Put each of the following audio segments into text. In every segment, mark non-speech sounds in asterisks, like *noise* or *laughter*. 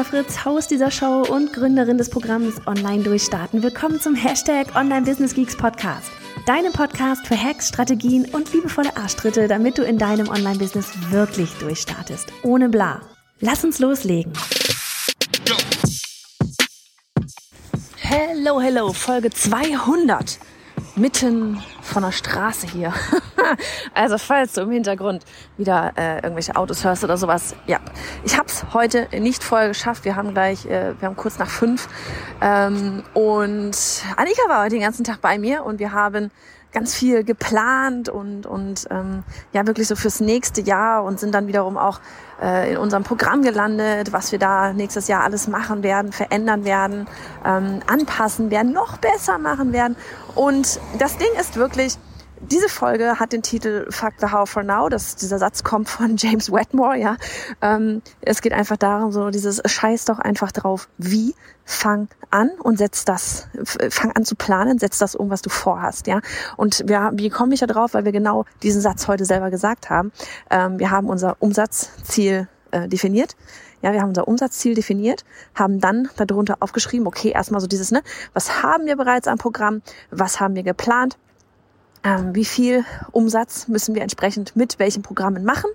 Johanna Fritz, Haus dieser Show und Gründerin des Programms Online Durchstarten. Willkommen zum Hashtag Online Business Geeks Podcast. Deinem Podcast für Hacks, Strategien und liebevolle Arschtritte, damit du in deinem Online-Business wirklich durchstartest. Ohne bla. Lass uns loslegen. Hello, hello, Folge 200. Mitten von der Straße hier. *laughs* *laughs* also falls du im Hintergrund wieder äh, irgendwelche Autos hörst oder sowas, ja. Ich habe es heute nicht vorher geschafft. Wir haben gleich, äh, wir haben kurz nach fünf ähm, und Annika war heute den ganzen Tag bei mir und wir haben ganz viel geplant und, und ähm, ja wirklich so fürs nächste Jahr und sind dann wiederum auch äh, in unserem Programm gelandet, was wir da nächstes Jahr alles machen werden, verändern werden, ähm, anpassen werden, noch besser machen werden. Und das Ding ist wirklich, diese Folge hat den Titel Fuck the How for Now. Das, dieser Satz kommt von *laughs* James Wetmore, ja. Ähm, es geht einfach darum, so dieses Scheiß doch einfach drauf. Wie? Fang an und setz das, fang an zu planen, setz das um, was du vorhast, ja. Und wir, wie komme ich da drauf? Weil wir genau diesen Satz heute selber gesagt haben. Ähm, wir haben unser Umsatzziel äh, definiert. Ja, wir haben unser Umsatzziel definiert, haben dann darunter aufgeschrieben, okay, erstmal so dieses, ne, was haben wir bereits am Programm, was haben wir geplant, ähm, wie viel Umsatz müssen wir entsprechend mit welchen Programmen machen,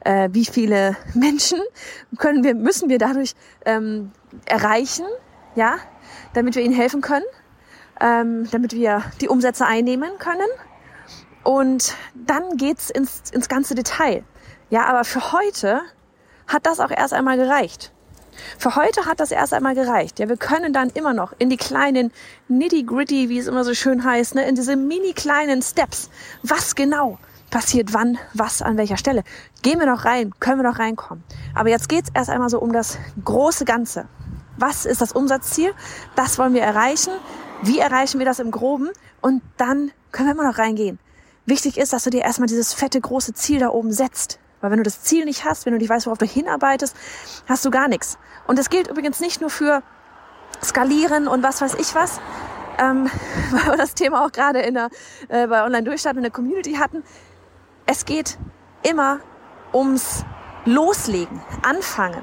äh, wie viele *laughs* Menschen können wir, müssen wir dadurch ähm, erreichen, ja, damit wir ihnen helfen können, ähm, damit wir die Umsätze einnehmen können. Und dann geht's ins, ins ganze Detail. Ja, aber für heute hat das auch erst einmal gereicht. Für heute hat das erst einmal gereicht. Ja, wir können dann immer noch in die kleinen nitty-gritty, wie es immer so schön heißt, ne, in diese mini kleinen Steps. Was genau passiert wann, was an welcher Stelle? Gehen wir noch rein, können wir noch reinkommen. Aber jetzt geht's erst einmal so um das große Ganze. Was ist das Umsatzziel? Das wollen wir erreichen. Wie erreichen wir das im Groben? Und dann können wir immer noch reingehen. Wichtig ist, dass du dir erstmal dieses fette große Ziel da oben setzt. Weil wenn du das Ziel nicht hast, wenn du nicht weißt, worauf du hinarbeitest, hast du gar nichts. Und das gilt übrigens nicht nur für Skalieren und was weiß ich was, ähm, *laughs* weil wir das Thema auch gerade in der, äh, bei Online-Durchstart in der Community hatten. Es geht immer ums Loslegen, Anfangen.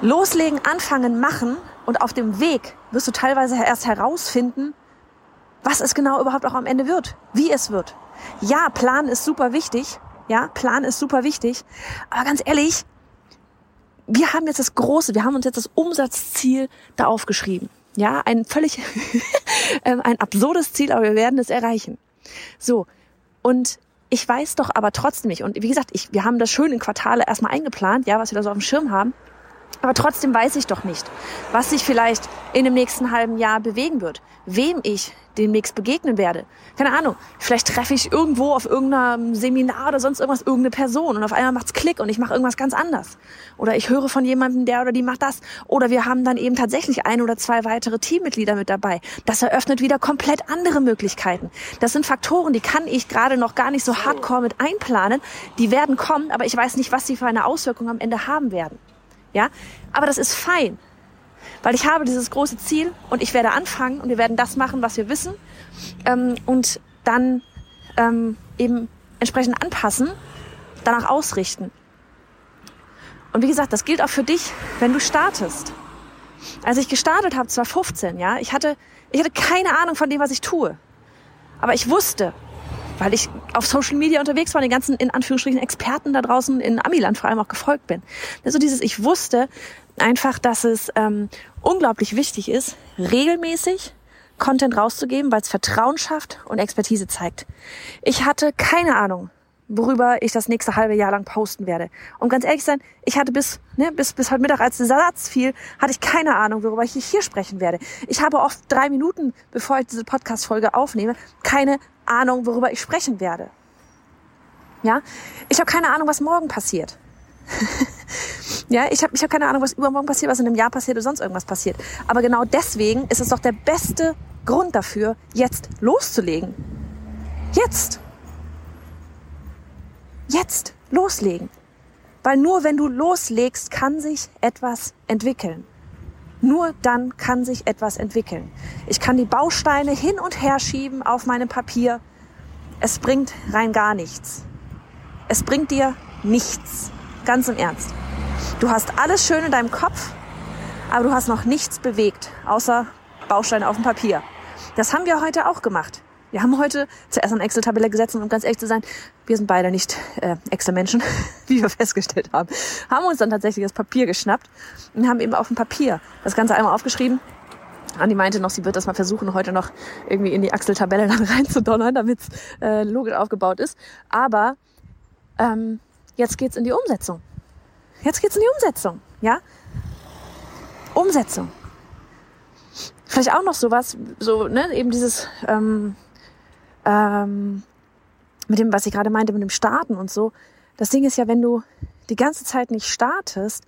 Loslegen, Anfangen, Machen und auf dem Weg wirst du teilweise erst herausfinden, was es genau überhaupt auch am Ende wird, wie es wird. Ja, Plan ist super wichtig, ja, Plan ist super wichtig. Aber ganz ehrlich, wir haben jetzt das große, wir haben uns jetzt das Umsatzziel da aufgeschrieben. Ja, ein völlig, *laughs* ähm, ein absurdes Ziel, aber wir werden es erreichen. So. Und ich weiß doch aber trotzdem nicht. Und wie gesagt, ich, wir haben das schön in Quartale erstmal eingeplant, ja, was wir da so auf dem Schirm haben. Aber trotzdem weiß ich doch nicht, was sich vielleicht in dem nächsten halben Jahr bewegen wird, wem ich demnächst begegnen werde. Keine Ahnung, vielleicht treffe ich irgendwo auf irgendeinem Seminar oder sonst irgendwas irgendeine Person und auf einmal macht's Klick und ich mache irgendwas ganz anders. Oder ich höre von jemandem, der oder die macht das. Oder wir haben dann eben tatsächlich ein oder zwei weitere Teammitglieder mit dabei. Das eröffnet wieder komplett andere Möglichkeiten. Das sind Faktoren, die kann ich gerade noch gar nicht so hardcore mit einplanen. Die werden kommen, aber ich weiß nicht, was sie für eine Auswirkung am Ende haben werden. Ja, aber das ist fein, weil ich habe dieses große Ziel und ich werde anfangen und wir werden das machen, was wir wissen ähm, und dann ähm, eben entsprechend anpassen, danach ausrichten. Und wie gesagt, das gilt auch für dich, wenn du startest. Als ich gestartet habe, 2015, ja, ich hatte, ich hatte keine Ahnung von dem, was ich tue. Aber ich wusste, weil ich auf Social Media unterwegs war, den ganzen in Anführungsstrichen Experten da draußen in Amiland vor allem auch gefolgt bin. Also dieses, ich wusste einfach, dass es ähm, unglaublich wichtig ist, regelmäßig Content rauszugeben, weil es Vertrauen schafft und Expertise zeigt. Ich hatte keine Ahnung, worüber ich das nächste halbe Jahr lang posten werde. Und ganz ehrlich sein, ich hatte bis, ne, bis, bis heute Mittag, als dieser Satz fiel, hatte ich keine Ahnung, worüber ich hier sprechen werde. Ich habe oft drei Minuten, bevor ich diese Podcast-Folge aufnehme, keine Ahnung, worüber ich sprechen werde. Ja, ich habe keine Ahnung, was morgen passiert. *laughs* Ja, ich habe ich hab keine Ahnung, was übermorgen passiert, was in einem Jahr passiert oder sonst irgendwas passiert. Aber genau deswegen ist es doch der beste Grund dafür, jetzt loszulegen. Jetzt. Jetzt loslegen. Weil nur wenn du loslegst, kann sich etwas entwickeln. Nur dann kann sich etwas entwickeln. Ich kann die Bausteine hin und her schieben auf meinem Papier. Es bringt rein gar nichts. Es bringt dir nichts. Ganz im Ernst. Du hast alles schön in deinem Kopf, aber du hast noch nichts bewegt, außer Bausteine auf dem Papier. Das haben wir heute auch gemacht. Wir haben heute zuerst eine Excel-Tabelle gesetzt und um ganz ehrlich zu sein, wir sind beide nicht äh, Excel-Menschen, *laughs* wie wir festgestellt haben. Haben uns dann tatsächlich das Papier geschnappt und haben eben auf dem Papier das Ganze einmal aufgeschrieben. Andi meinte noch, sie wird das mal versuchen, heute noch irgendwie in die Excel-Tabelle dann *laughs* reinzudonnern, damit es äh, logisch aufgebaut ist. Aber ähm, jetzt geht's in die Umsetzung. Jetzt geht's in die Umsetzung, ja? Umsetzung. Vielleicht auch noch sowas, so, ne, eben dieses, ähm, ähm, mit dem, was ich gerade meinte, mit dem Starten und so. Das Ding ist ja, wenn du die ganze Zeit nicht startest,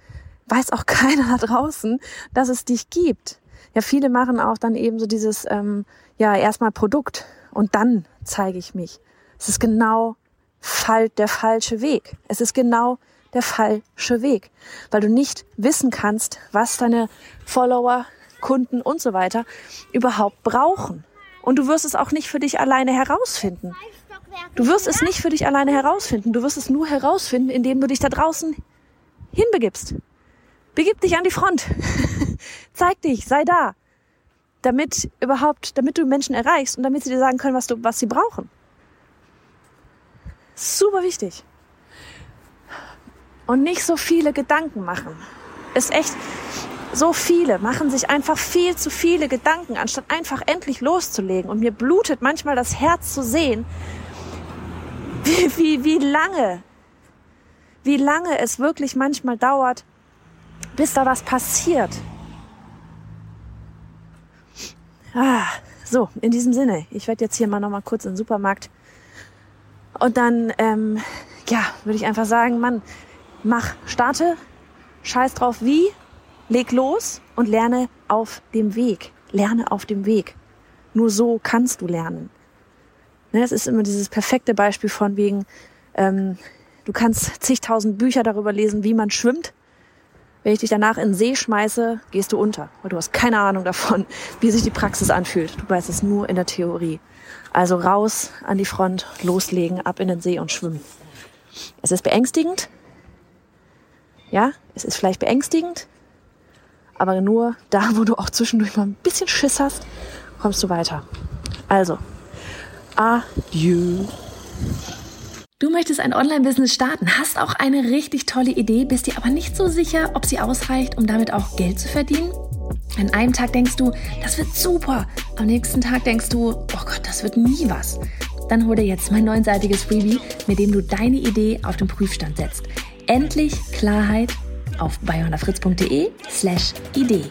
weiß auch *laughs* keiner da draußen, dass es dich gibt. Ja, viele machen auch dann eben so dieses, ähm, ja, erstmal Produkt und dann zeige ich mich. Es ist genau der falsche Weg. Es ist genau der falsche Weg, weil du nicht wissen kannst, was deine Follower, Kunden und so weiter überhaupt brauchen. Und du wirst es auch nicht für dich alleine herausfinden. Du wirst es nicht für dich alleine herausfinden. Du wirst es nur herausfinden, indem du dich da draußen hinbegibst. Begib dich an die Front. *laughs* Zeig dich, sei da. Damit überhaupt, damit du Menschen erreichst und damit sie dir sagen können, was du, was sie brauchen. Super wichtig. Und nicht so viele Gedanken machen. Ist echt, so viele machen sich einfach viel zu viele Gedanken, anstatt einfach endlich loszulegen. Und mir blutet manchmal das Herz zu sehen, wie, wie, wie lange, wie lange es wirklich manchmal dauert, bis da was passiert. Ah, so, in diesem Sinne, ich werde jetzt hier mal nochmal kurz in den Supermarkt und dann, ähm, ja, würde ich einfach sagen, Mann, mach, starte, scheiß drauf wie, Leg los und lerne auf dem Weg. Lerne auf dem Weg. Nur so kannst du lernen. Ne, das ist immer dieses perfekte Beispiel von wegen, ähm, du kannst zigtausend Bücher darüber lesen, wie man schwimmt. Wenn ich dich danach in den See schmeiße, gehst du unter, weil du hast keine Ahnung davon, *laughs* wie sich die Praxis anfühlt. Du weißt es nur in der Theorie. Also raus an die Front, loslegen, ab in den See und schwimmen. Es ist beängstigend. Ja, es ist vielleicht beängstigend, aber nur da, wo du auch zwischendurch mal ein bisschen Schiss hast, kommst du weiter. Also, adieu. Du möchtest ein Online-Business starten, hast auch eine richtig tolle Idee, bist dir aber nicht so sicher, ob sie ausreicht, um damit auch Geld zu verdienen? An einem Tag denkst du, das wird super. Am nächsten Tag denkst du, oh Gott, das wird nie was. Dann hol dir jetzt mein neunseitiges Freebie, mit dem du deine Idee auf den Prüfstand setzt. Endlich Klarheit auf bayonafritz.de slash Idee.